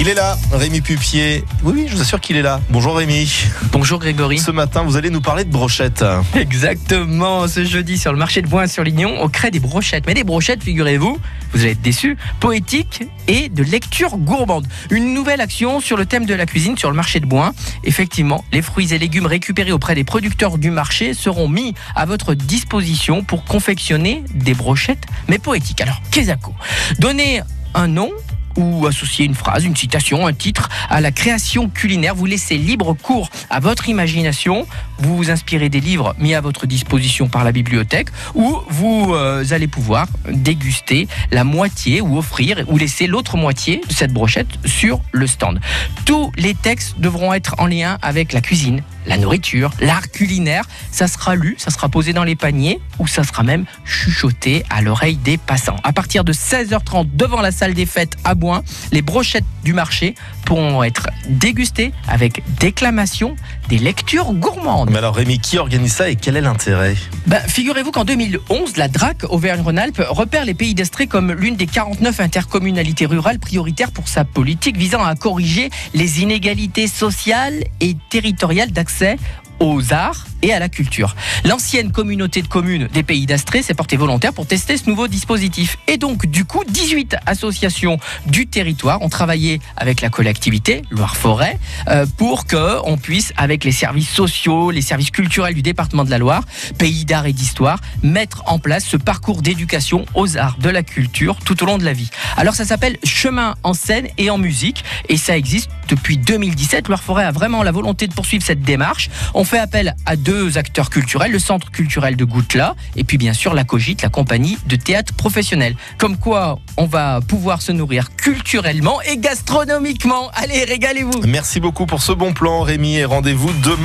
Il est là, Rémi Pupier. Oui, oui, je vous assure qu'il est là. Bonjour Rémi. Bonjour Grégory. Ce matin, vous allez nous parler de brochettes. Exactement, ce jeudi sur le marché de Boin sur Lignon, on crée des brochettes. Mais des brochettes, figurez-vous, vous allez être déçus, poétiques et de lecture gourmande. Une nouvelle action sur le thème de la cuisine sur le marché de Boin. Effectivement, les fruits et légumes récupérés auprès des producteurs du marché seront mis à votre disposition pour confectionner des brochettes, mais poétiques. Alors, Kezako, donnez un nom ou associer une phrase, une citation, un titre à la création culinaire. Vous laissez libre cours à votre imagination. Vous vous inspirez des livres mis à votre disposition par la bibliothèque ou vous euh, allez pouvoir déguster la moitié ou offrir ou laisser l'autre moitié de cette brochette sur le stand. Tous les textes devront être en lien avec la cuisine, la nourriture, l'art culinaire. Ça sera lu, ça sera posé dans les paniers ou ça sera même chuchoté à l'oreille des passants. À partir de 16h30 devant la salle des fêtes Les brochettes du marché pourront être dégustées avec déclamation des lectures gourmandes. Mais alors Rémi, qui organise ça et quel est l'intérêt? Ben, Figurez-vous qu'en 2011, la DRAC Auvergne-Rhône-Alpes repère les pays d'Estrée comme l'une des 49 intercommunalités rurales prioritaires pour sa politique visant à corriger les inégalités sociales et territoriales d'accès aux arts et à la culture. L'ancienne communauté de communes des Pays d'Astrée s'est portée volontaire pour tester ce nouveau dispositif. Et donc, du coup, 18 associations du territoire ont travaillé avec la collectivité, Loire-Forêt, euh, pour que on puisse, avec les services sociaux, les services culturels du département de la Loire, Pays d'art et d'histoire, mettre en place ce parcours d'éducation aux arts, de la culture tout au long de la vie. Alors, ça s'appelle Chemin en scène et en musique, et ça existe depuis 2017. Loire-Forêt a vraiment la volonté de poursuivre cette démarche. Fait appel à deux acteurs culturels, le Centre culturel de Goutla et puis bien sûr la Cogite, la compagnie de théâtre professionnel. Comme quoi, on va pouvoir se nourrir culturellement et gastronomiquement. Allez, régalez-vous Merci beaucoup pour ce bon plan Rémi et rendez-vous demain.